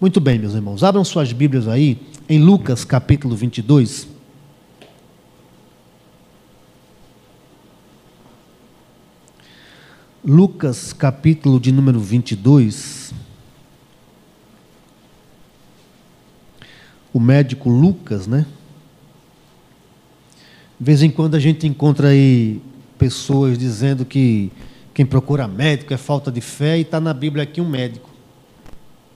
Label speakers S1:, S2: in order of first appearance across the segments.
S1: Muito bem, meus irmãos, abram suas Bíblias aí em Lucas capítulo 22. Lucas capítulo de número 22. O médico Lucas, né? De vez em quando a gente encontra aí pessoas dizendo que quem procura médico é falta de fé, e está na Bíblia aqui um médico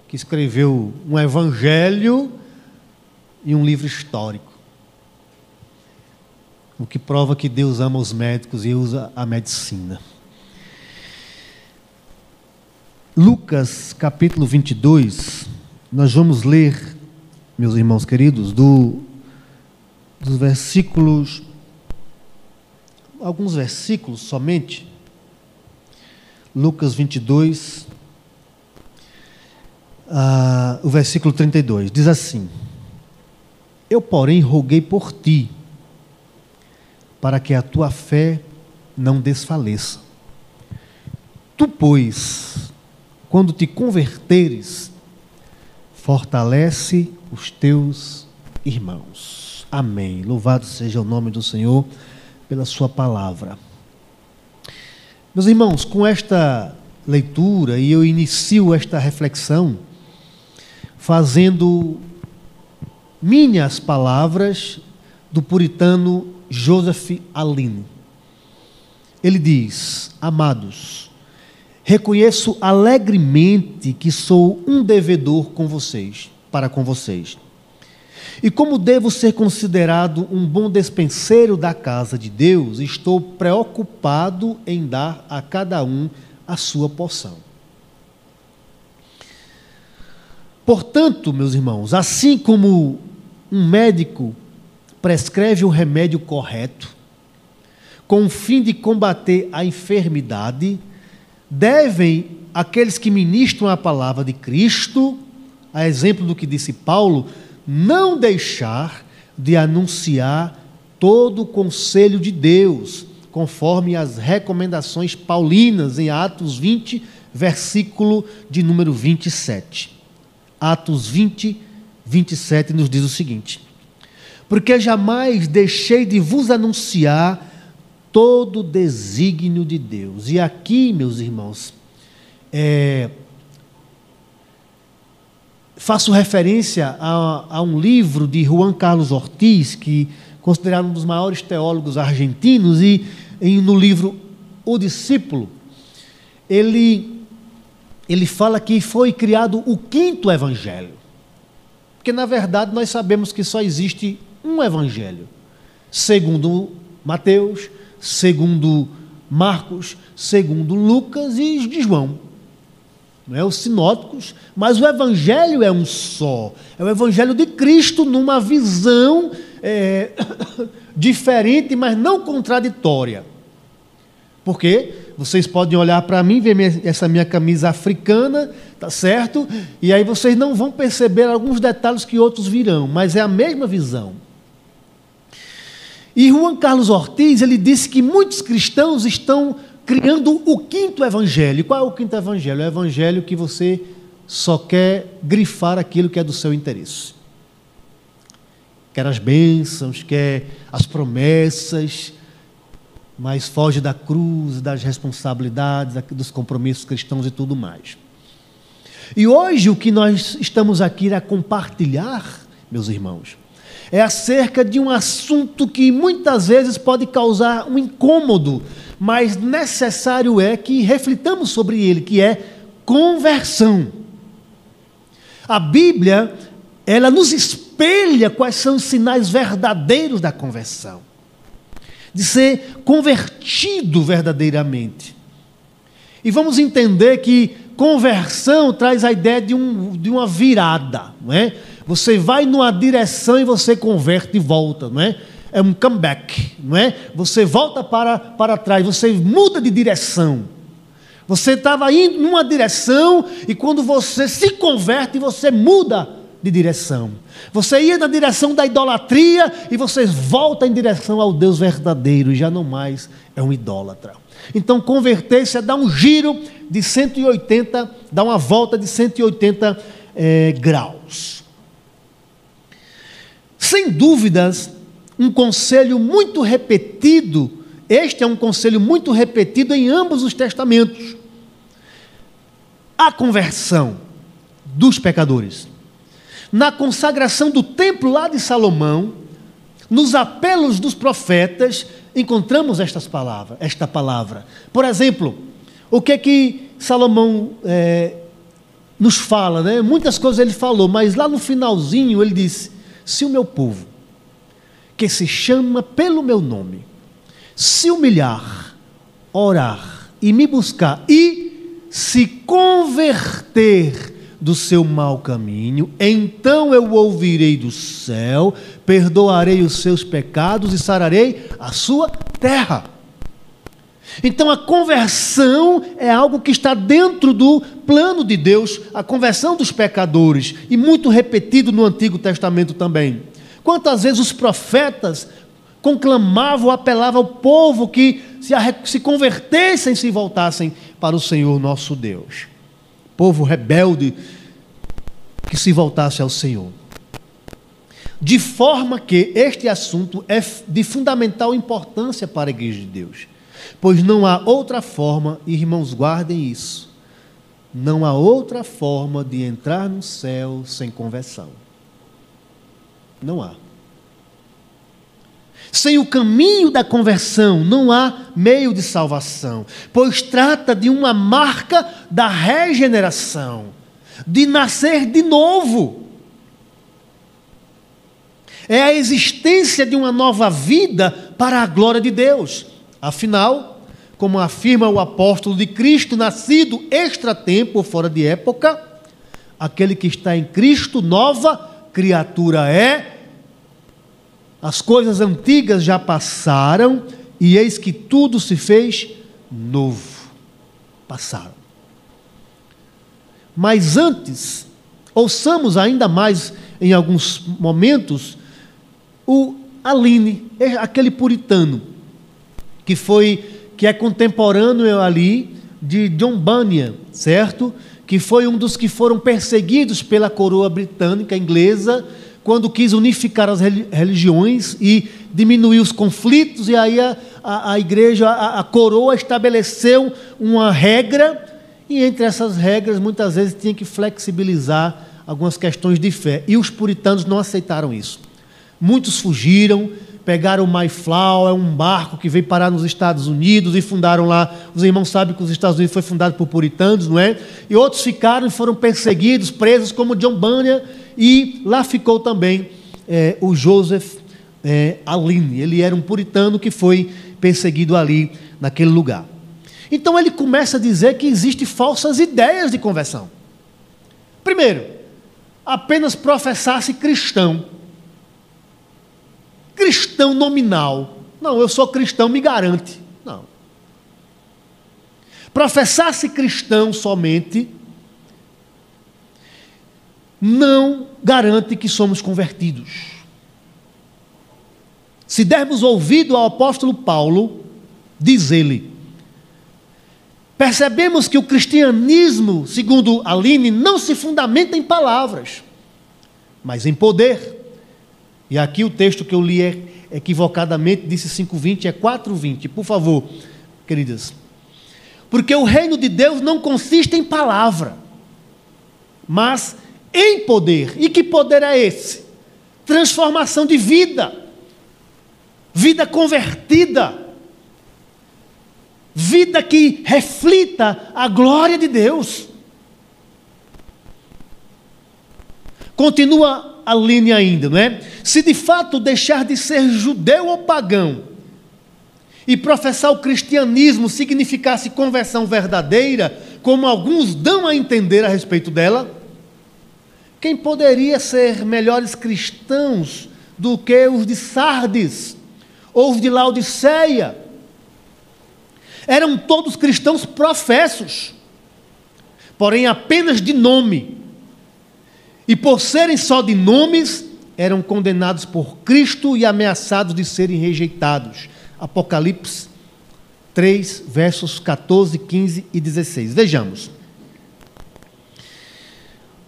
S1: que escreveu um evangelho e um livro histórico. O que prova que Deus ama os médicos e usa a medicina. Lucas capítulo 22, nós vamos ler, meus irmãos queridos, do, dos versículos, alguns versículos somente. Lucas 22, ah, o versículo 32, diz assim: Eu, porém, roguei por ti, para que a tua fé não desfaleça. Tu, pois, quando te converteres, fortalece os teus irmãos. Amém. Louvado seja o nome do Senhor pela Sua palavra. Meus irmãos, com esta leitura, e eu inicio esta reflexão fazendo minhas palavras do puritano Joseph Aline. Ele diz: Amados, Reconheço alegremente que sou um devedor com vocês, para com vocês. E como devo ser considerado um bom despenseiro da casa de Deus, estou preocupado em dar a cada um a sua porção. Portanto, meus irmãos, assim como um médico prescreve o remédio correto, com o fim de combater a enfermidade, devem aqueles que ministram a palavra de Cristo, a exemplo do que disse Paulo, não deixar de anunciar todo o conselho de Deus, conforme as recomendações paulinas em Atos 20, versículo de número 27. Atos 20, 27 nos diz o seguinte: Porque jamais deixei de vos anunciar todo o desígnio de Deus. E aqui, meus irmãos, é, faço referência a, a, um livro de Juan Carlos Ortiz, que considerado um dos maiores teólogos argentinos, e em, no livro O Discípulo, ele, ele fala que foi criado o quinto evangelho. Porque, na verdade, nós sabemos que só existe um evangelho, segundo Mateus, segundo Marcos, segundo Lucas e de João. Não é os sinóticos, mas o evangelho é um só. É o evangelho de Cristo numa visão é, diferente, mas não contraditória. Porque vocês podem olhar para mim, ver essa minha camisa africana, tá certo? E aí vocês não vão perceber alguns detalhes que outros virão, mas é a mesma visão. E Juan Carlos Ortiz, ele disse que muitos cristãos estão criando o quinto evangelho. Qual é o quinto evangelho? É o evangelho que você só quer grifar aquilo que é do seu interesse. Quer as bênçãos, quer as promessas, mas foge da cruz, das responsabilidades, dos compromissos cristãos e tudo mais. E hoje o que nós estamos aqui a compartilhar, meus irmãos, é acerca de um assunto que muitas vezes pode causar um incômodo, mas necessário é que reflitamos sobre ele, que é conversão. A Bíblia, ela nos espelha quais são os sinais verdadeiros da conversão. De ser convertido verdadeiramente. E vamos entender que conversão traz a ideia de, um, de uma virada, não é? Você vai numa direção e você converte e volta, não é? É um comeback, não é? Você volta para, para trás, você muda de direção. Você estava indo numa direção e quando você se converte, você muda de direção. Você ia na direção da idolatria e você volta em direção ao Deus verdadeiro e já não mais é um idólatra. Então, converter-se é dar um giro de 180, dar uma volta de 180 é, graus. Sem dúvidas, um conselho muito repetido, este é um conselho muito repetido em ambos os testamentos. A conversão dos pecadores. Na consagração do templo lá de Salomão, nos apelos dos profetas, encontramos estas palavras, esta palavra. Por exemplo, o que é que Salomão é, nos fala, né? Muitas coisas ele falou, mas lá no finalzinho ele disse: se o meu povo, que se chama pelo meu nome, se humilhar, orar e me buscar e se converter do seu mau caminho, então eu ouvirei do céu, perdoarei os seus pecados e sararei a sua terra. Então a conversão é algo que está dentro do plano de Deus, a conversão dos pecadores, e muito repetido no Antigo Testamento também. Quantas vezes os profetas conclamavam, apelavam ao povo que se, se convertessem, se voltassem para o Senhor nosso Deus. Povo rebelde que se voltasse ao Senhor. De forma que este assunto é de fundamental importância para a igreja de Deus. Pois não há outra forma, irmãos, guardem isso. Não há outra forma de entrar no céu sem conversão. Não há. Sem o caminho da conversão, não há meio de salvação, pois trata de uma marca da regeneração, de nascer de novo. É a existência de uma nova vida para a glória de Deus. Afinal, como afirma o apóstolo de Cristo, nascido extra-tempo, fora de época, aquele que está em Cristo, nova criatura é. As coisas antigas já passaram e eis que tudo se fez novo. Passaram. Mas antes, ouçamos ainda mais em alguns momentos o Aline, aquele puritano que foi que é contemporâneo ali de John Bunyan, certo? Que foi um dos que foram perseguidos pela coroa britânica inglesa quando quis unificar as religiões e diminuir os conflitos, e aí a, a, a igreja, a, a, coroa estabeleceu uma regra, e entre essas regras muitas vezes tinha que flexibilizar algumas questões de fé, e os puritanos não aceitaram isso. Muitos fugiram, pegaram o Mayflower, é um barco que veio parar nos Estados Unidos e fundaram lá. Os irmãos sabem que os Estados Unidos foi fundado por puritanos, não é? E outros ficaram e foram perseguidos, presos, como John Bunyan, e lá ficou também é, o Joseph é, Aline. Ele era um puritano que foi perseguido ali naquele lugar. Então ele começa a dizer que existem falsas ideias de conversão. Primeiro, apenas professar-se cristão cristão nominal. Não, eu sou cristão, me garante. Não. Professar-se cristão somente não garante que somos convertidos. Se dermos ouvido ao apóstolo Paulo, diz ele, percebemos que o cristianismo, segundo Aline, não se fundamenta em palavras, mas em poder. E aqui o texto que eu li é equivocadamente, disse 5,20, é 4,20. Por favor, queridas. Porque o reino de Deus não consiste em palavra, mas em poder. E que poder é esse? Transformação de vida, vida convertida, vida que reflita a glória de Deus. Continua a linha ainda, não é? Se de fato deixar de ser judeu ou pagão e professar o cristianismo significasse conversão verdadeira, como alguns dão a entender a respeito dela, quem poderia ser melhores cristãos do que os de Sardes ou os de Laodiceia? Eram todos cristãos professos, porém apenas de nome e por serem só de nomes, eram condenados por Cristo e ameaçados de serem rejeitados. Apocalipse 3, versos 14, 15 e 16. Vejamos.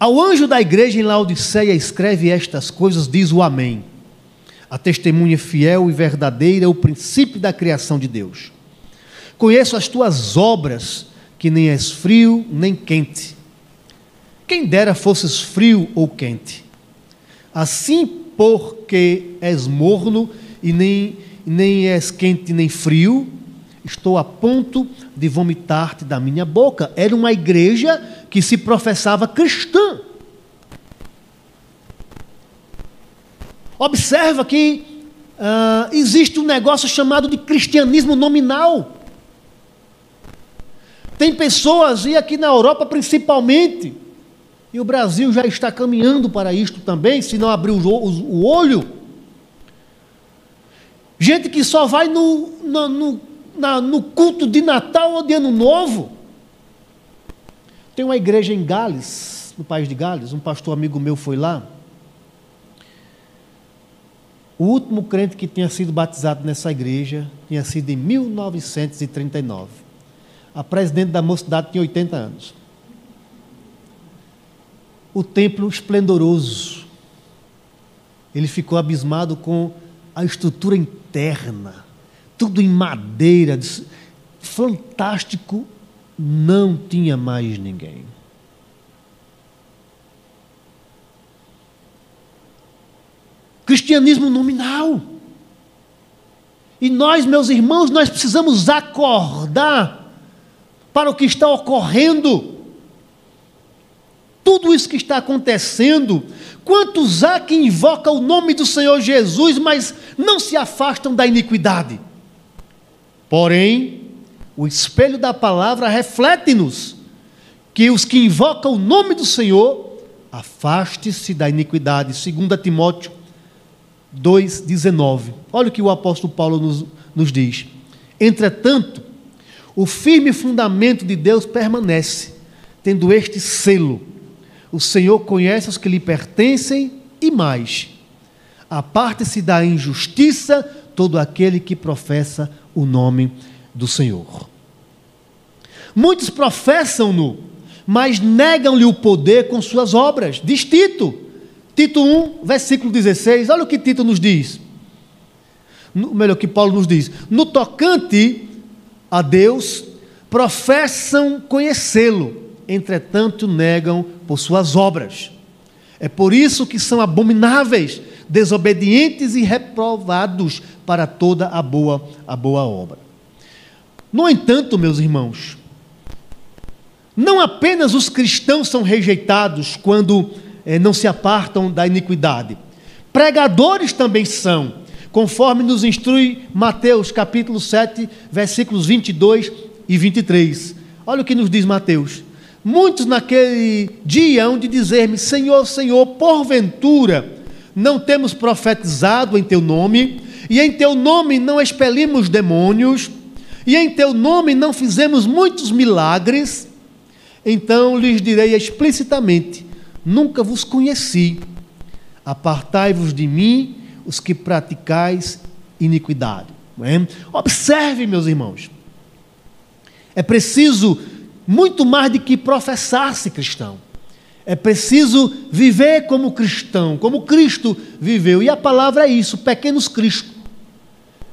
S1: Ao anjo da igreja em Laodiceia escreve estas coisas, diz o Amém. A testemunha fiel e verdadeira, o princípio da criação de Deus. Conheço as tuas obras, que nem és frio nem quente. Quem dera fosses frio ou quente. Assim, porque és morno e nem, nem és quente nem frio, estou a ponto de vomitar-te da minha boca. Era uma igreja que se professava cristã. Observa que uh, existe um negócio chamado de cristianismo nominal. Tem pessoas, e aqui na Europa principalmente, e o Brasil já está caminhando para isto também, se não abrir o olho. Gente que só vai no, no, no, na, no culto de Natal ou de Ano Novo. Tem uma igreja em Gales, no país de Gales, um pastor amigo meu foi lá. O último crente que tinha sido batizado nessa igreja tinha sido em 1939. A presidente da mocidade tinha 80 anos. O templo esplendoroso. Ele ficou abismado com a estrutura interna, tudo em madeira, fantástico. Não tinha mais ninguém. Cristianismo nominal. E nós, meus irmãos, nós precisamos acordar para o que está ocorrendo. Tudo isso que está acontecendo. Quantos há que invocam o nome do Senhor Jesus, mas não se afastam da iniquidade? Porém, o espelho da palavra reflete-nos que os que invocam o nome do Senhor, afaste-se da iniquidade. 2 Timóteo 2,19. Olha o que o apóstolo Paulo nos, nos diz. Entretanto, o firme fundamento de Deus permanece, tendo este selo: o Senhor conhece os que lhe pertencem e mais. Aparte-se da injustiça todo aquele que professa o nome do Senhor. Muitos professam-no, mas negam-lhe o poder com suas obras. Diz Tito, Tito 1, versículo 16, olha o que Tito nos diz. Melhor, que Paulo nos diz. No tocante a Deus, professam conhecê-lo, entretanto negam por suas obras. É por isso que são abomináveis, desobedientes e reprovados para toda a boa, a boa obra. No entanto, meus irmãos, não apenas os cristãos são rejeitados quando eh, não se apartam da iniquidade. Pregadores também são, conforme nos instrui Mateus capítulo 7, versículos 22 e 23. Olha o que nos diz Mateus. Muitos naquele dia hão de dizer-me: Senhor, Senhor, porventura não temos profetizado em teu nome, e em teu nome não expelimos demônios, e em teu nome não fizemos muitos milagres. Então lhes direi explicitamente: nunca vos conheci. Apartai-vos de mim, os que praticais iniquidade. É? Observe, meus irmãos. É preciso muito mais do que professar-se cristão. É preciso viver como cristão, como Cristo viveu. E a palavra é isso, pequenos Cristo.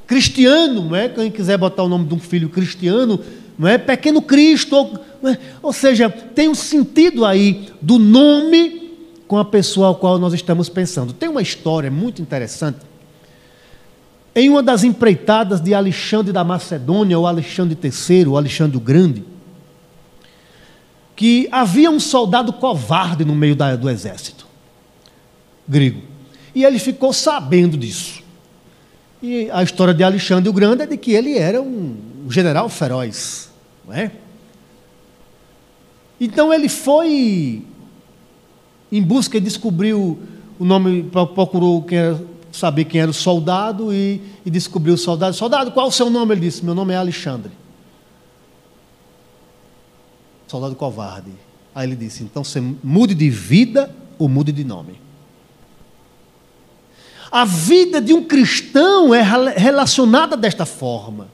S1: Cristiano, não é? Quem quiser botar o nome de um filho cristiano, não é? Pequeno Cristo, ou, é? ou seja, tem um sentido aí do nome com a pessoa ao qual nós estamos pensando. Tem uma história muito interessante. Em uma das empreitadas de Alexandre da Macedônia, ou Alexandre III, ou Alexandre o Grande, que havia um soldado covarde no meio da, do exército grego. E ele ficou sabendo disso. E a história de Alexandre o Grande é de que ele era um general feroz, não é? Então ele foi em busca e descobriu o nome, procurou quem era, saber quem era o soldado e, e descobriu o soldado. Soldado, qual é o seu nome? Ele disse: Meu nome é Alexandre. Soldado covarde. Aí ele disse: Então você mude de vida ou mude de nome. A vida de um cristão é relacionada desta forma.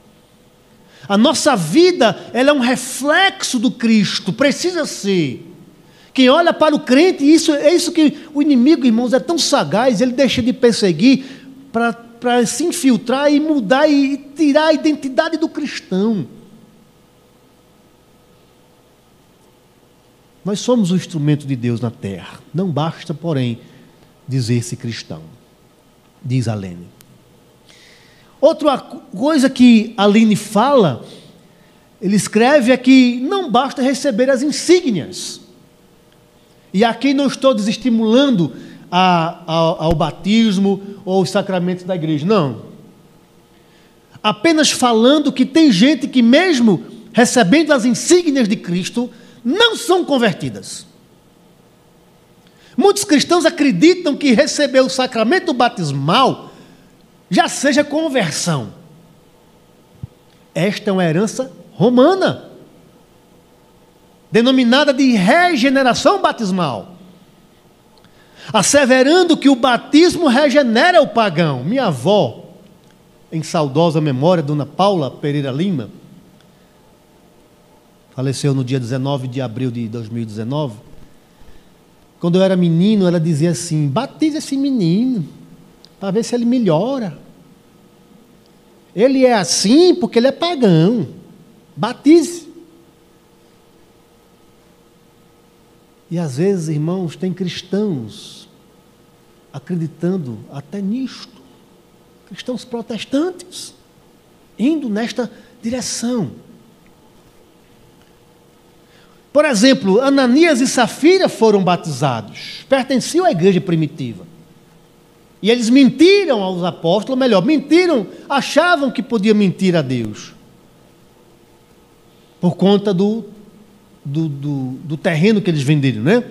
S1: A nossa vida ela é um reflexo do Cristo, precisa ser. Quem olha para o crente, isso, é isso que o inimigo, irmãos, é tão sagaz, ele deixa de perseguir para se infiltrar e mudar e tirar a identidade do cristão. Nós somos o instrumento de Deus na terra. Não basta, porém, dizer-se cristão, diz Alene. Outra coisa que Aline fala, ele escreve é que não basta receber as insígnias. E aqui não estou desestimulando a, a, ao batismo ou aos sacramentos da igreja, não. Apenas falando que tem gente que, mesmo recebendo as insígnias de Cristo, não são convertidas. Muitos cristãos acreditam que receber o sacramento batismal já seja conversão. Esta é uma herança romana, denominada de regeneração batismal, asseverando que o batismo regenera o pagão. Minha avó, em saudosa memória, Dona Paula Pereira Lima, faleceu no dia 19 de abril de 2019. Quando eu era menino, ela dizia assim: batiza esse menino, para ver se ele melhora. Ele é assim porque ele é pagão. Batize. E às vezes, irmãos, tem cristãos acreditando até nisto. Cristãos protestantes indo nesta direção. Por exemplo, Ananias e Safira foram batizados, pertenciam à igreja primitiva. E eles mentiram aos apóstolos, melhor, mentiram, achavam que podia mentir a Deus. Por conta do, do, do, do terreno que eles venderam, né?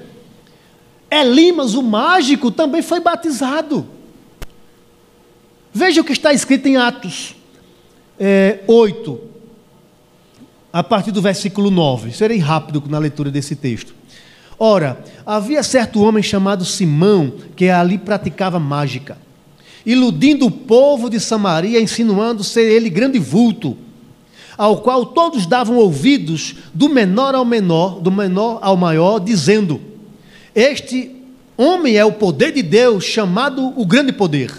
S1: Elimas, o mágico, também foi batizado. Veja o que está escrito em Atos é, 8, a partir do versículo 9. Serei rápido na leitura desse texto. Ora, havia certo homem chamado Simão, que ali praticava mágica, iludindo o povo de Samaria, insinuando ser ele grande vulto, ao qual todos davam ouvidos, do menor ao menor, do menor ao maior, dizendo: Este homem é o poder de Deus, chamado o grande poder.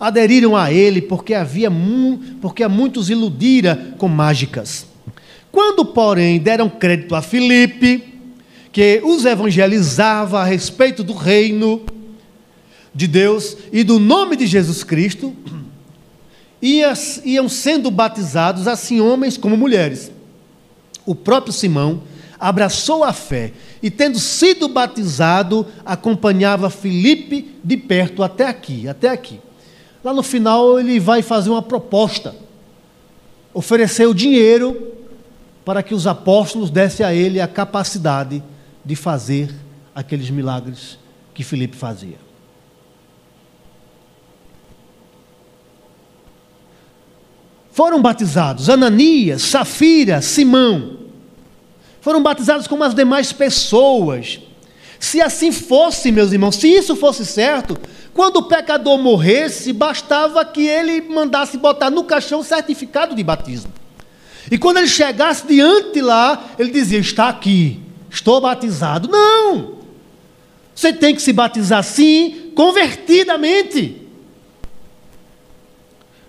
S1: Aderiram a ele porque havia porque a muitos iludira com mágicas. Quando, porém, deram crédito a Filipe, que os evangelizava a respeito do reino de Deus e do nome de Jesus Cristo, iam sendo batizados assim homens como mulheres. O próprio Simão abraçou a fé e, tendo sido batizado, acompanhava Filipe de perto até aqui, até aqui. Lá no final ele vai fazer uma proposta, oferecer o dinheiro para que os apóstolos dessem a ele a capacidade de fazer aqueles milagres que Filipe fazia. Foram batizados Ananias, Safira, Simão. Foram batizados como as demais pessoas. Se assim fosse, meus irmãos, se isso fosse certo, quando o pecador morresse, bastava que ele mandasse botar no caixão o certificado de batismo. E quando ele chegasse diante lá, ele dizia: Está aqui, estou batizado. Não! Você tem que se batizar sim, convertidamente.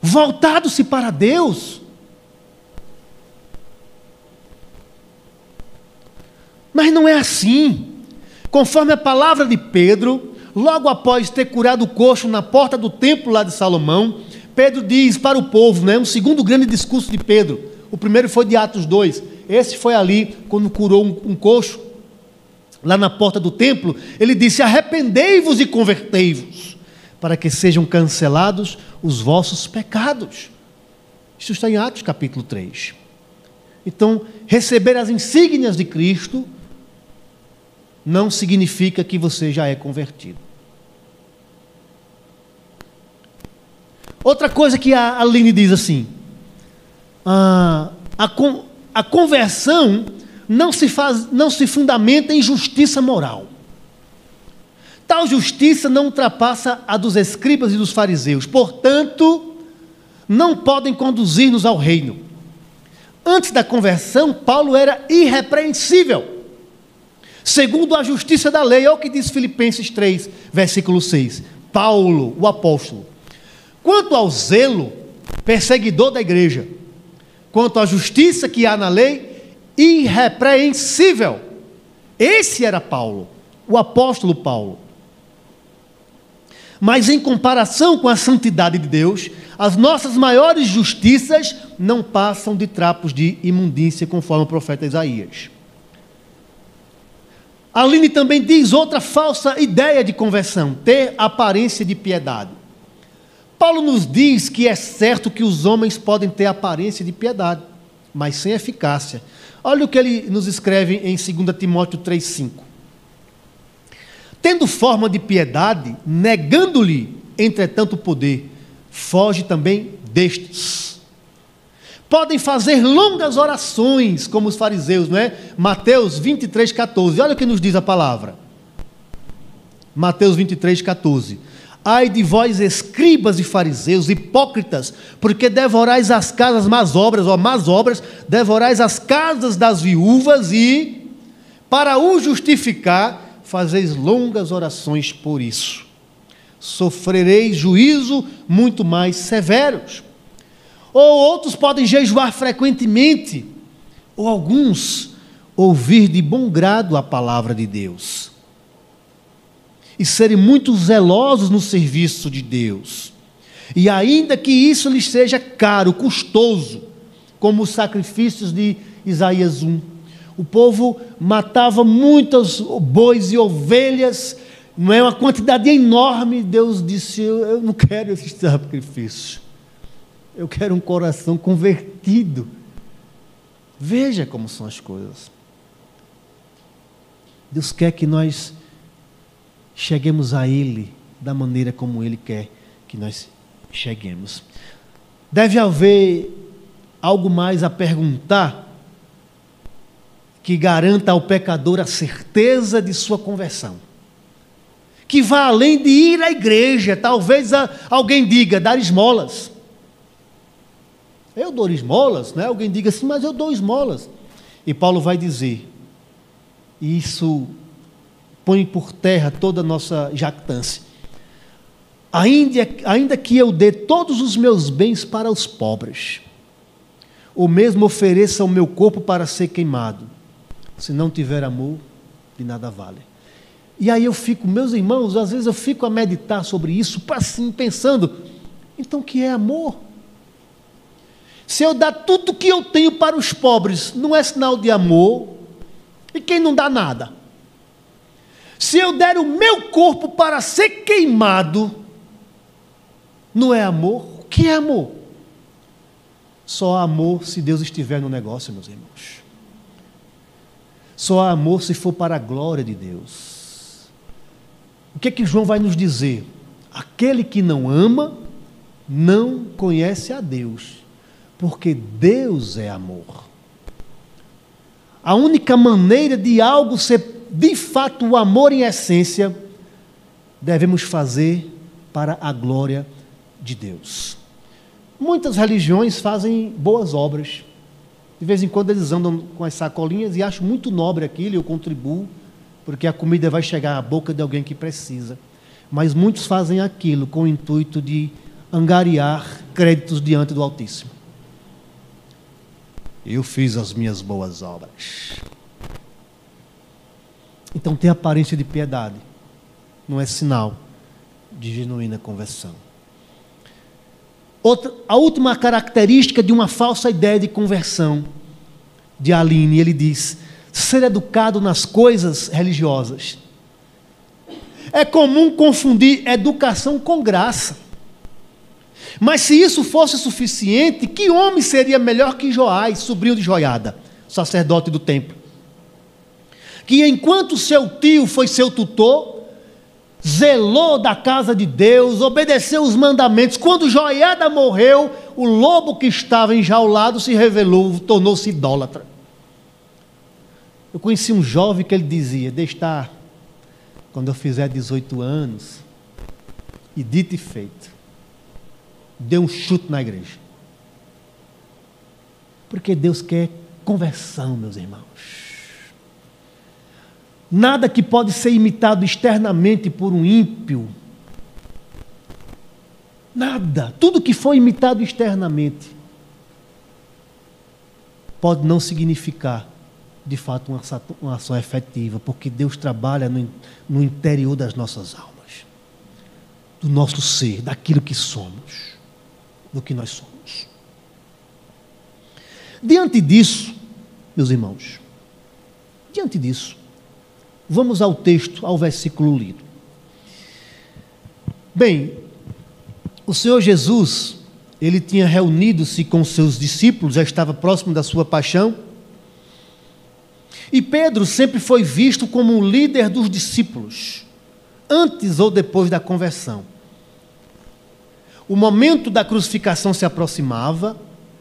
S1: Voltado-se para Deus. Mas não é assim. Conforme a palavra de Pedro, logo após ter curado o coxo na porta do templo lá de Salomão, Pedro diz para o povo, né, um segundo grande discurso de Pedro. O primeiro foi de Atos 2. Esse foi ali, quando curou um, um coxo, lá na porta do templo, ele disse: Arrependei-vos e convertei-vos, para que sejam cancelados os vossos pecados. Isso está em Atos capítulo 3. Então, receber as insígnias de Cristo não significa que você já é convertido. Outra coisa que a Aline diz assim: a, a, a conversão não se, faz, não se fundamenta em justiça moral. Tal justiça não ultrapassa a dos escribas e dos fariseus, portanto, não podem conduzir-nos ao reino. Antes da conversão, Paulo era irrepreensível. segundo a justiça da lei. Olha o que diz Filipenses 3, versículo 6. Paulo, o apóstolo. Quanto ao zelo, perseguidor da igreja, quanto à justiça que há na lei, irrepreensível. Esse era Paulo, o apóstolo Paulo. Mas em comparação com a santidade de Deus, as nossas maiores justiças não passam de trapos de imundícia, conforme o profeta Isaías. Aline também diz outra falsa ideia de conversão: ter aparência de piedade. Paulo nos diz que é certo que os homens podem ter aparência de piedade, mas sem eficácia. Olha o que ele nos escreve em 2 Timóteo 3,5. Tendo forma de piedade, negando-lhe, entretanto, o poder, foge também destes. Podem fazer longas orações, como os fariseus, não é? Mateus 23, 14. Olha o que nos diz a palavra. Mateus 23, 14. Ai de vós, escribas e fariseus, hipócritas, porque devorais as casas más obras, ou más obras, devorais as casas das viúvas e, para o justificar, fazeis longas orações por isso sofrereis juízo muito mais severos. Ou outros podem jejuar frequentemente, ou alguns ouvir de bom grado a palavra de Deus e serem muito zelosos no serviço de Deus. E ainda que isso lhes seja caro, custoso, como os sacrifícios de Isaías 1. O povo matava muitos bois e ovelhas não é uma quantidade enorme. Deus disse: Eu não quero esse sacrifício. Eu quero um coração convertido. Veja como são as coisas. Deus quer que nós cheguemos a Ele da maneira como Ele quer que nós cheguemos. Deve haver algo mais a perguntar que garanta ao pecador a certeza de sua conversão que vá além de ir à igreja. Talvez alguém diga, dar esmolas. Eu dou esmolas, né? Alguém diga assim, mas eu dou esmolas. E Paulo vai dizer: isso põe por terra toda a nossa jactância. Ainda, ainda que eu dê todos os meus bens para os pobres, ou mesmo ofereça o meu corpo para ser queimado, se não tiver amor, de nada vale. E aí eu fico, meus irmãos, às vezes eu fico a meditar sobre isso, assim, pensando, então o que é amor? Se eu dar tudo que eu tenho para os pobres, não é sinal de amor? E quem não dá nada? Se eu der o meu corpo para ser queimado, não é amor? O que é amor? Só há amor se Deus estiver no negócio, meus irmãos. Só há amor se for para a glória de Deus. O que é que João vai nos dizer? Aquele que não ama não conhece a Deus, porque Deus é amor. A única maneira de algo ser de fato o amor em essência, devemos fazer para a glória de Deus. Muitas religiões fazem boas obras. De vez em quando eles andam com as sacolinhas e acho muito nobre aquilo, eu contribuo porque a comida vai chegar à boca de alguém que precisa. Mas muitos fazem aquilo com o intuito de angariar créditos diante do Altíssimo. Eu fiz as minhas boas obras. Então tem aparência de piedade, não é sinal de genuína conversão. Outra, a última característica de uma falsa ideia de conversão de Aline, ele diz: ser educado nas coisas religiosas. É comum confundir educação com graça. Mas se isso fosse suficiente, que homem seria melhor que Joás, sobrinho de Joiada, sacerdote do templo? Que enquanto seu tio foi seu tutor, zelou da casa de Deus, obedeceu os mandamentos. Quando Joiada morreu, o lobo que estava enjaulado se revelou, tornou-se idólatra. Eu conheci um jovem que ele dizia: Deixa quando eu fizer 18 anos, e dito e feito, deu um chute na igreja. Porque Deus quer conversão, meus irmãos. Nada que pode ser imitado externamente por um ímpio. Nada. Tudo que for imitado externamente pode não significar, de fato, uma, uma ação efetiva, porque Deus trabalha no, no interior das nossas almas, do nosso ser, daquilo que somos, do que nós somos. Diante disso, meus irmãos, diante disso, vamos ao texto, ao versículo lido. Bem, o Senhor Jesus, ele tinha reunido-se com seus discípulos, já estava próximo da sua paixão. E Pedro sempre foi visto como um líder dos discípulos, antes ou depois da conversão. O momento da crucificação se aproximava,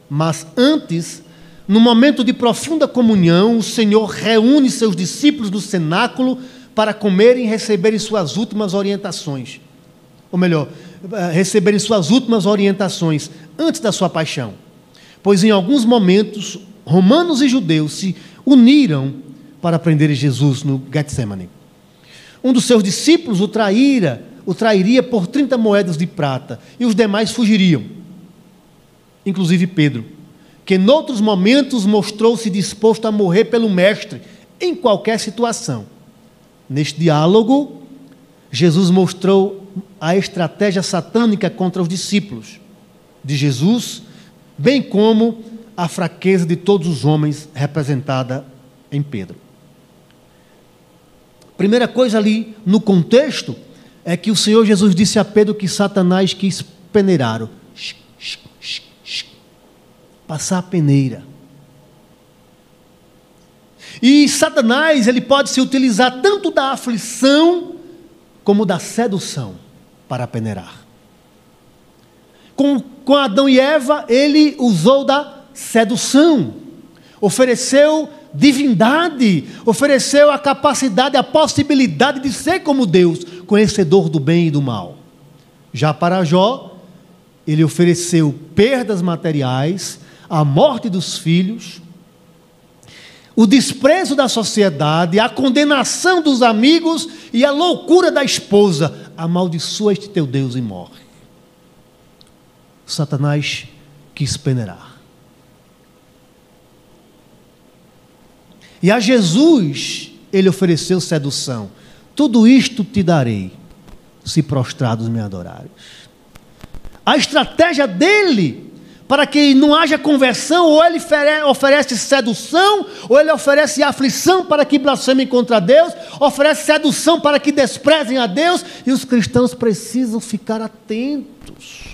S1: mas antes no momento de profunda comunhão, o Senhor reúne seus discípulos no cenáculo para comerem e receberem suas últimas orientações. Ou melhor, eh, receberem suas últimas orientações antes da sua paixão. Pois em alguns momentos, romanos e judeus se uniram para prenderem Jesus no Getsemane. Um dos seus discípulos o traíra, o trairia por 30 moedas de prata, e os demais fugiriam, inclusive Pedro que noutros momentos mostrou-se disposto a morrer pelo Mestre, em qualquer situação. Neste diálogo, Jesus mostrou a estratégia satânica contra os discípulos de Jesus, bem como a fraqueza de todos os homens representada em Pedro. Primeira coisa ali no contexto é que o Senhor Jesus disse a Pedro que Satanás quis peneirar passar a peneira. E Satanás, ele pode se utilizar tanto da aflição como da sedução para peneirar. Com, com Adão e Eva, ele usou da sedução, ofereceu divindade, ofereceu a capacidade, a possibilidade de ser como Deus, conhecedor do bem e do mal. Já para Jó, ele ofereceu perdas materiais a morte dos filhos, o desprezo da sociedade, a condenação dos amigos e a loucura da esposa. Amaldiçoa este teu Deus e morre. Satanás quis peneirar. E a Jesus ele ofereceu sedução. Tudo isto te darei, se prostrados me adorares. A estratégia dele para que não haja conversão, ou ele oferece sedução, ou ele oferece aflição para que blasfemem contra Deus, oferece sedução para que desprezem a Deus, e os cristãos precisam ficar atentos.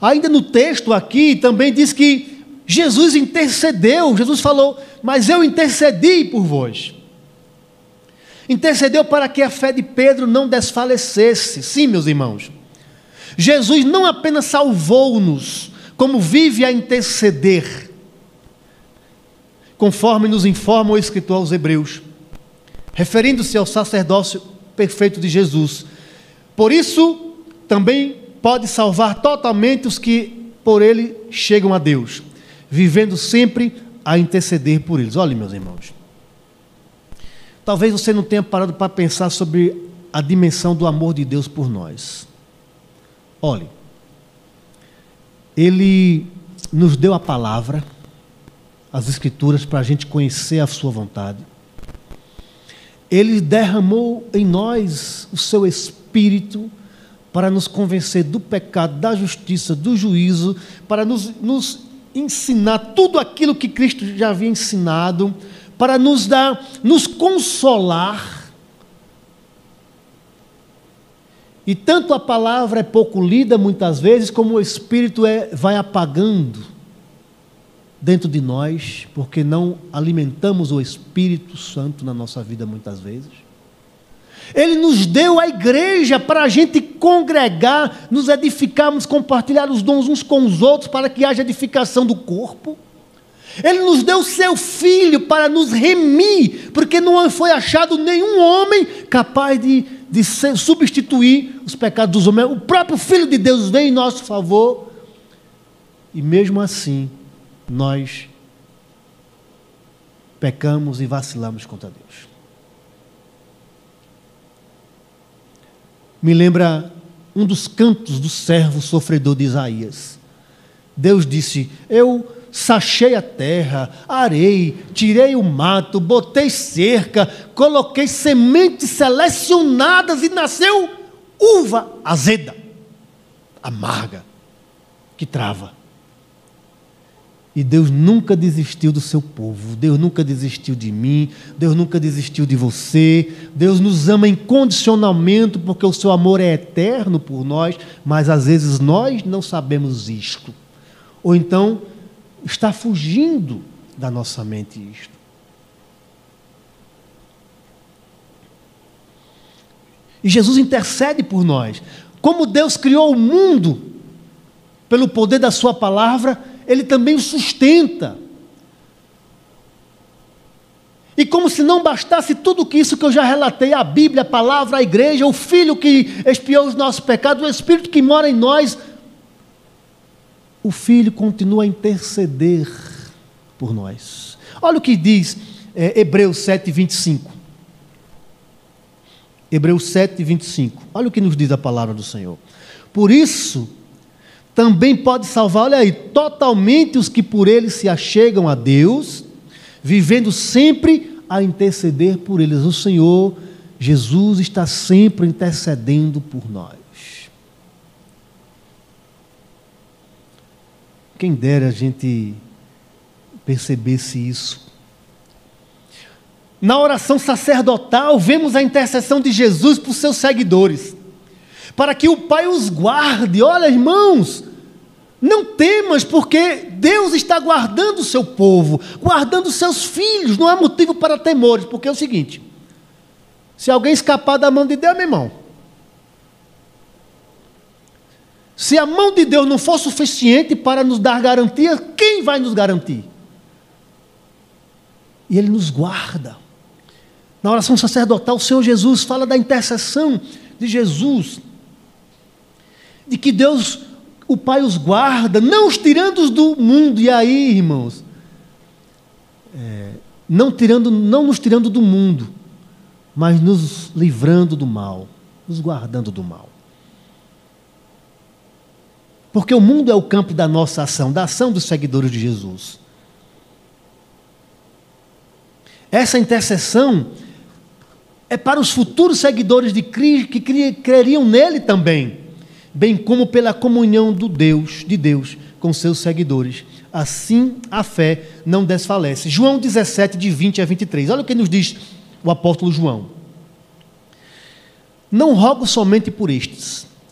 S1: Ainda no texto aqui também diz que Jesus intercedeu, Jesus falou, mas eu intercedi por vós. Intercedeu para que a fé de Pedro não desfalecesse. Sim, meus irmãos. Jesus não apenas salvou-nos, como vive a interceder, conforme nos informa o escritor aos Hebreus, referindo-se ao sacerdócio perfeito de Jesus. Por isso, também pode salvar totalmente os que por ele chegam a Deus, vivendo sempre a interceder por eles. Olhe, meus irmãos. Talvez você não tenha parado para pensar sobre a dimensão do amor de Deus por nós. Olhe, Ele nos deu a palavra, as Escrituras, para a gente conhecer a Sua vontade. Ele derramou em nós o seu Espírito para nos convencer do pecado, da justiça, do juízo, para nos, nos ensinar tudo aquilo que Cristo já havia ensinado para nos dar, nos consolar. E tanto a palavra é pouco lida muitas vezes, como o Espírito é, vai apagando dentro de nós, porque não alimentamos o Espírito Santo na nossa vida muitas vezes. Ele nos deu a igreja para a gente congregar, nos edificarmos, compartilhar os dons uns com os outros, para que haja edificação do corpo. Ele nos deu seu filho para nos remir, porque não foi achado nenhum homem capaz de, de substituir os pecados dos homens. O próprio Filho de Deus veio em nosso favor. E mesmo assim, nós pecamos e vacilamos contra Deus. Me lembra um dos cantos do servo sofredor de Isaías. Deus disse: Eu sachei a terra, arei, tirei o mato, botei cerca, coloquei sementes selecionadas e nasceu uva azeda, amarga, que trava. E Deus nunca desistiu do seu povo, Deus nunca desistiu de mim, Deus nunca desistiu de você. Deus nos ama incondicionalmente porque o seu amor é eterno por nós, mas às vezes nós não sabemos isto. Ou então está fugindo da nossa mente isto. E Jesus intercede por nós. Como Deus criou o mundo pelo poder da Sua palavra, Ele também o sustenta. E como se não bastasse tudo que isso que eu já relatei, a Bíblia, a palavra, a igreja, o Filho que expiou os nossos pecados, o Espírito que mora em nós, o Filho continua a interceder por nós. Olha o que diz é, Hebreus 7, 25. Hebreus 7, 25. Olha o que nos diz a palavra do Senhor. Por isso, também pode salvar, olha aí, totalmente os que por ele se achegam a Deus, vivendo sempre a interceder por eles. O Senhor Jesus está sempre intercedendo por nós. Quem dera a gente percebesse isso na oração sacerdotal, vemos a intercessão de Jesus por seus seguidores, para que o Pai os guarde. Olha, irmãos, não temas, porque Deus está guardando o seu povo, guardando os seus filhos, não há motivo para temores, porque é o seguinte: se alguém escapar da mão de Deus, meu irmão, se a mão de Deus não for suficiente para nos dar garantia, quem vai nos garantir? E Ele nos guarda. Na oração sacerdotal, o Senhor Jesus fala da intercessão de Jesus, de que Deus, o Pai, os guarda, não os tirando do mundo. E aí, irmãos, é, não, tirando, não nos tirando do mundo, mas nos livrando do mal, nos guardando do mal. Porque o mundo é o campo da nossa ação, da ação dos seguidores de Jesus. Essa intercessão é para os futuros seguidores de Cristo que creriam nele também, bem como pela comunhão do Deus, de Deus com seus seguidores. Assim a fé não desfalece. João 17, de 20 a 23. Olha o que nos diz o apóstolo João. Não rogo somente por estes,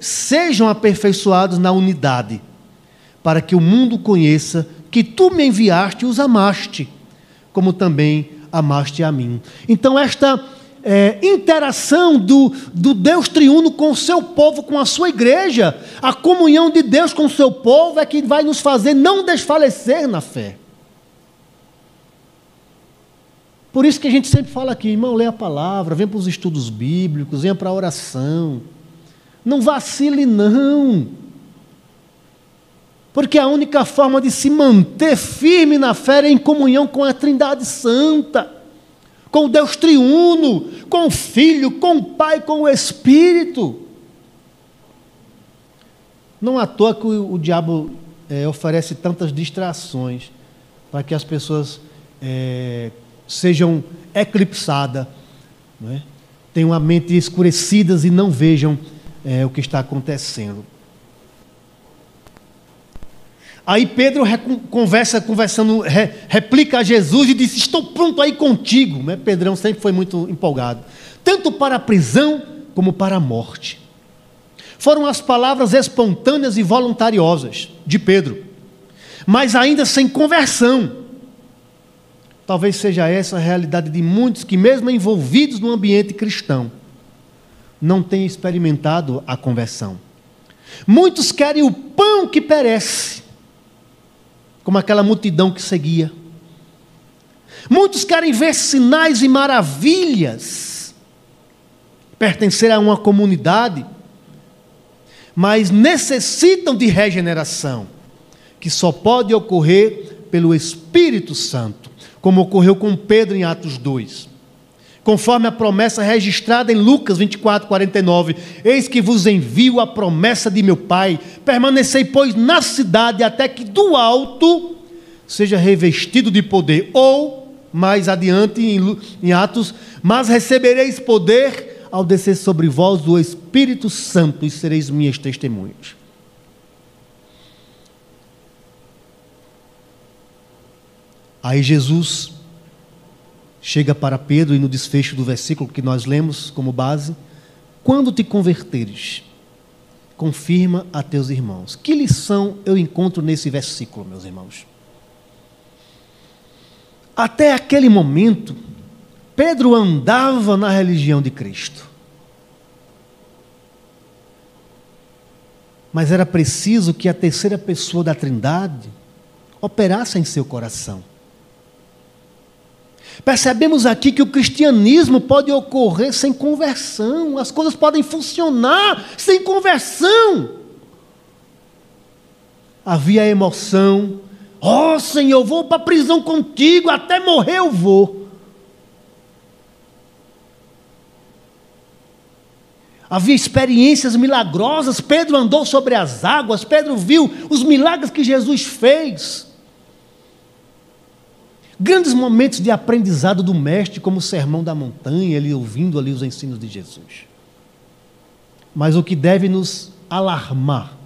S1: sejam aperfeiçoados na unidade, para que o mundo conheça que tu me enviaste e os amaste, como também amaste a mim. Então, esta é, interação do, do Deus triuno com o seu povo, com a sua igreja, a comunhão de Deus com o seu povo é que vai nos fazer não desfalecer na fé. Por isso que a gente sempre fala aqui, irmão, lê a palavra, vem para os estudos bíblicos, venha para a oração. Não vacile, não. Porque a única forma de se manter firme na fé é em comunhão com a Trindade Santa, com o Deus triuno, com o Filho, com o Pai, com o Espírito. Não à toa que o, o diabo é, oferece tantas distrações para que as pessoas é, sejam eclipsadas, é? tenham a mente escurecidas e não vejam é, o que está acontecendo. Aí Pedro conversa, conversando, re, replica a Jesus e diz: Estou pronto aí contigo. Né? Pedrão sempre foi muito empolgado, tanto para a prisão como para a morte. Foram as palavras espontâneas e voluntariosas de Pedro, mas ainda sem conversão. talvez seja essa a realidade de muitos que, mesmo envolvidos no ambiente cristão, não têm experimentado a conversão. Muitos querem o pão que perece, como aquela multidão que seguia. Muitos querem ver sinais e maravilhas, pertencer a uma comunidade, mas necessitam de regeneração, que só pode ocorrer pelo Espírito Santo, como ocorreu com Pedro em Atos 2 conforme a promessa registrada em Lucas 24, 49. Eis que vos envio a promessa de meu Pai, permanecei, pois, na cidade, até que do alto seja revestido de poder. Ou, mais adiante, em, Atos, mas recebereis poder ao descer sobre vós o Espírito Santo e sereis minhas testemunhas. Aí Jesus chega para Pedro e no desfecho do versículo que nós lemos como base, quando te converteres, confirma a teus irmãos. Que lição eu encontro nesse versículo, meus irmãos? Até aquele momento, Pedro andava na religião de Cristo. Mas era preciso que a terceira pessoa da Trindade operasse em seu coração. Percebemos aqui que o cristianismo pode ocorrer sem conversão, as coisas podem funcionar sem conversão. Havia emoção, ó oh, Senhor, vou para a prisão contigo, até morrer eu vou. Havia experiências milagrosas, Pedro andou sobre as águas, Pedro viu os milagres que Jesus fez. Grandes momentos de aprendizado do mestre, como o sermão da montanha, ele ouvindo ali os ensinos de Jesus. Mas o que deve nos alarmar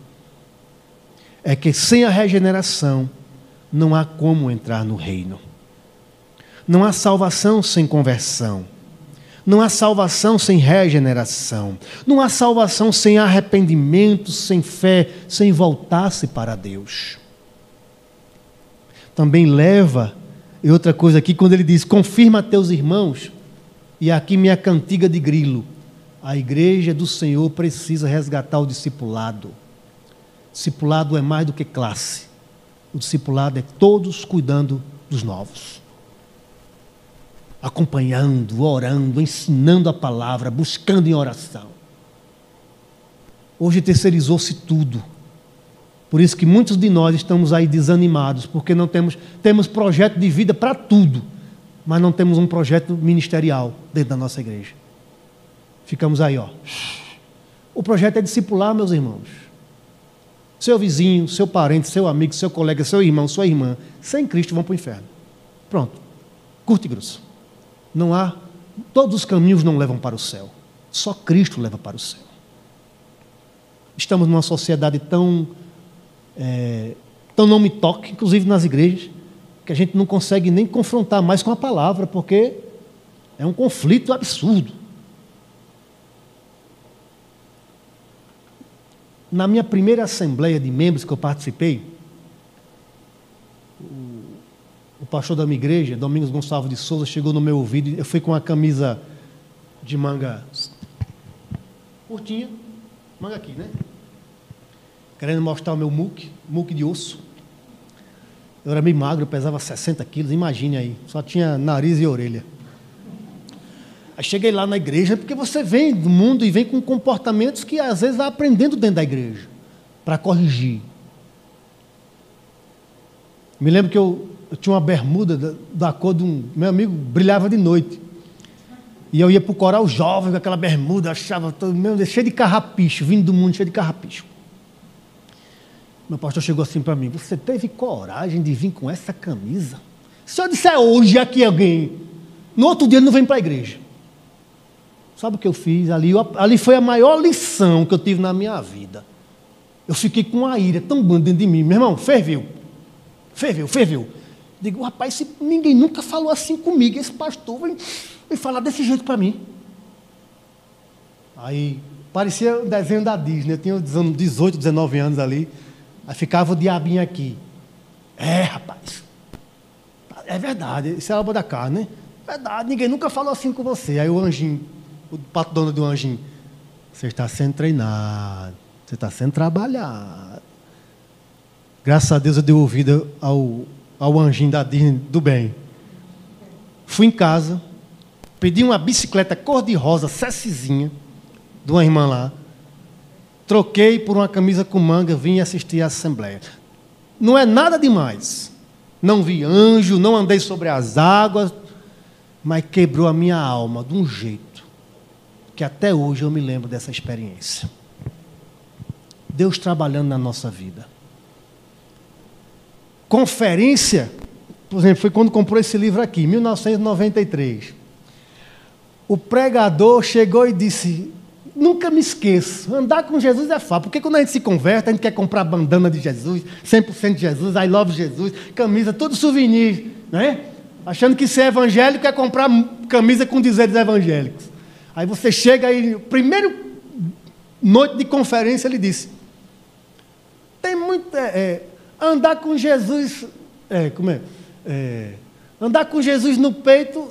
S1: é que sem a regeneração não há como entrar no reino. Não há salvação sem conversão. Não há salvação sem regeneração. Não há salvação sem arrependimento, sem fé, sem voltar-se para Deus. Também leva e outra coisa aqui, quando ele diz: confirma teus irmãos, e aqui minha cantiga de grilo. A igreja do Senhor precisa resgatar o discipulado. Discipulado é mais do que classe. O discipulado é todos cuidando dos novos. Acompanhando, orando, ensinando a palavra, buscando em oração. Hoje terceirizou-se tudo. Por isso que muitos de nós estamos aí desanimados, porque não temos, temos projeto de vida para tudo, mas não temos um projeto ministerial dentro da nossa igreja. Ficamos aí, ó. O projeto é discipular, meus irmãos. Seu vizinho, seu parente, seu amigo, seu colega, seu irmão, sua irmã, sem Cristo vão para o inferno. Pronto. Curto e grosso. Não há. Todos os caminhos não levam para o céu. Só Cristo leva para o céu. Estamos numa sociedade tão é, então não me toque, inclusive nas igrejas, que a gente não consegue nem confrontar mais com a palavra, porque é um conflito absurdo. Na minha primeira assembleia de membros que eu participei, o, pastor da minha igreja, Domingos Gonçalves de Souza, chegou no meu ouvido, eu fui com a camisa de manga curtinha, manga aqui, né? Querendo mostrar o meu muque, muque de osso. Eu era meio magro, pesava 60 quilos, imagine aí, só tinha nariz e orelha. Aí cheguei lá na igreja, porque você vem do mundo e vem com comportamentos que às vezes vai aprendendo dentro da igreja, para corrigir. Me lembro que eu, eu tinha uma bermuda da, da, cor de um. Meu amigo brilhava de noite. E eu ia para o coral jovem com aquela bermuda, achava todo meu, cheio de carrapicho, vindo do mundo cheio de carrapicho. Meu pastor chegou assim para mim: Você teve coragem de vir com essa camisa? Se eu disser hoje aqui alguém, no outro dia ele não vem para a igreja. Sabe o que eu fiz? Ali, ali foi a maior lição que eu tive na minha vida. Eu fiquei com uma ira tão grande dentro de mim. Meu irmão, ferveu. Ferveu, ferveu. Digo, rapaz, ninguém nunca falou assim comigo. Esse pastor vem, vem falar desse jeito para mim. Aí, parecia um desenho da Disney. Eu tinha 18, 19 anos ali. Aí ficava o diabinho aqui. É, rapaz. é verdade, isso é a obra da carne, né? Verdade, ninguém nunca falou assim com você. Aí o anjinho, o pato dono do anjinho, você está sendo treinado, você está sendo trabalhado. Graças a Deus eu dei ouvido ao, ao anjinho da Disney do bem. Fui em casa, pedi uma bicicleta cor-de-rosa, cessizinha, de uma irmã lá. Troquei por uma camisa com manga, vim assistir a assembleia. Não é nada demais. Não vi anjo, não andei sobre as águas, mas quebrou a minha alma de um jeito que até hoje eu me lembro dessa experiência. Deus trabalhando na nossa vida. Conferência, por exemplo, foi quando comprou esse livro aqui, 1993. O pregador chegou e disse: Nunca me esqueço. Andar com Jesus é fácil. Porque quando a gente se converte, a gente quer comprar bandana de Jesus, 100% de Jesus, I love Jesus, camisa, tudo souvenir, né? Achando que ser evangélico é comprar camisa com dizeres evangélicos. Aí você chega aí, primeiro noite de conferência, ele disse: tem muito. É, é, andar com Jesus. É, como é? é andar com Jesus no peito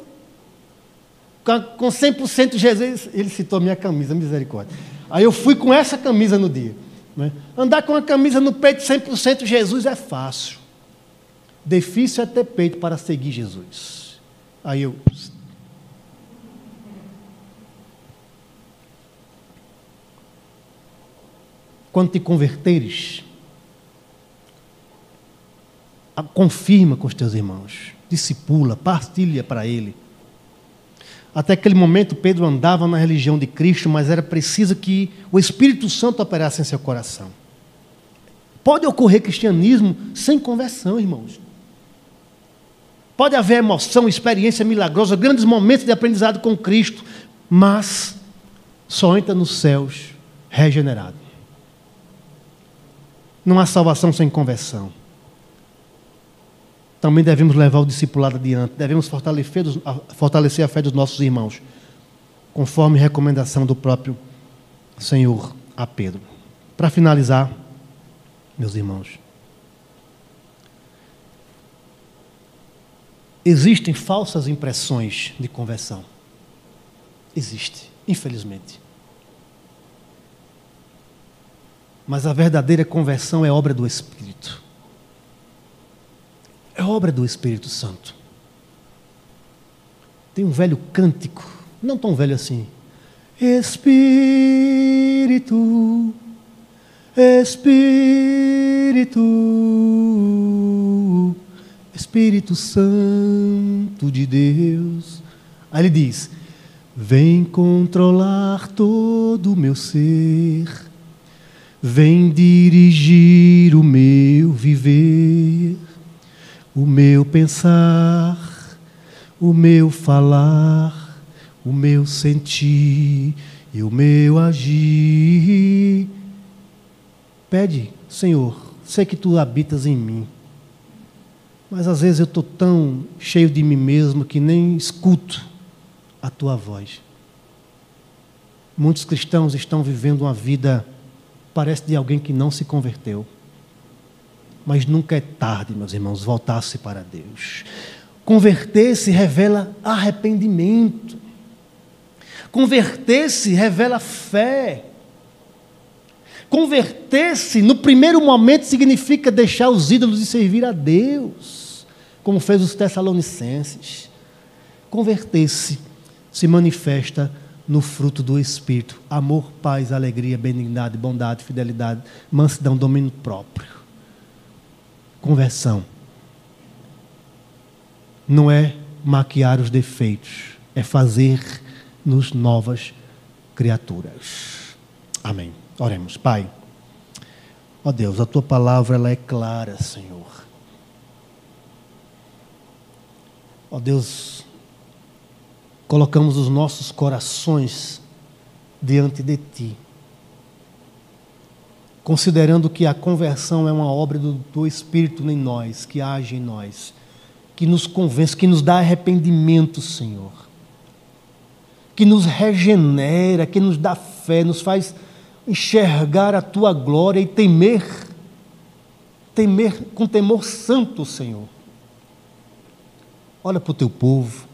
S1: com 100% Jesus, ele citou minha camisa, misericórdia. Aí eu fui com essa camisa no dia. Né? Andar com a camisa no peito 100% Jesus é fácil. Difícil é ter peito para seguir Jesus. Aí eu. Quando te converteres, confirma com os teus irmãos, discipula, partilha para ele até aquele momento, Pedro andava na religião de Cristo, mas era preciso que o Espírito Santo operasse em seu coração. Pode ocorrer cristianismo sem conversão, irmãos. Pode haver emoção, experiência milagrosa, grandes momentos de aprendizado com Cristo, mas só entra nos céus regenerado. Não há salvação sem conversão também devemos levar o discipulado adiante, devemos fortalecer, fortalecer a fé dos nossos irmãos, conforme recomendação do próprio Senhor a Pedro. Para finalizar, meus irmãos, existem falsas impressões de conversão. Existe, infelizmente. Mas a verdadeira conversão é obra do Espírito. É obra do Espírito Santo. Tem um velho cântico, não tão velho assim. Espírito, Espírito, Espírito Santo de Deus. Aí ele diz: Vem controlar todo o meu ser, vem dirigir o meu viver o meu pensar, o meu falar, o meu sentir e o meu agir. Pede, Senhor, sei que tu habitas em mim, mas às vezes eu estou tão cheio de mim mesmo que nem escuto a tua voz. Muitos cristãos estão vivendo uma vida, parece de alguém que não se converteu. Mas nunca é tarde, meus irmãos, voltar-se para Deus. Converter-se revela arrependimento. Converter-se revela fé. Converter-se, no primeiro momento, significa deixar os ídolos e servir a Deus, como fez os Tessalonicenses. Converter-se se manifesta no fruto do Espírito: amor, paz, alegria, benignidade, bondade, fidelidade, mansidão, domínio próprio. Conversão não é maquiar os defeitos, é fazer-nos novas criaturas. Amém. Oremos. Pai, ó Deus, a tua palavra ela é clara, Senhor. Ó Deus, colocamos os nossos corações diante de ti considerando que a conversão é uma obra do, do Espírito em nós, que age em nós, que nos convence, que nos dá arrependimento, Senhor, que nos regenera, que nos dá fé, nos faz enxergar a tua glória e temer, temer com temor santo, Senhor. olha para o teu povo,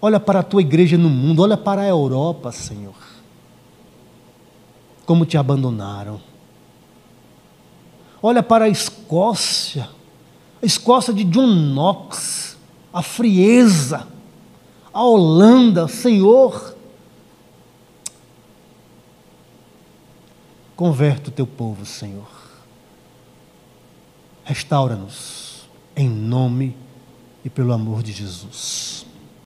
S1: olha para a tua igreja no mundo, olha para a Europa, Senhor. Como te abandonaram. Olha para a Escócia, a Escócia de John Knox, a frieza, a Holanda, Senhor. Converte o teu povo, Senhor. Restaura-nos, em nome e pelo amor de Jesus.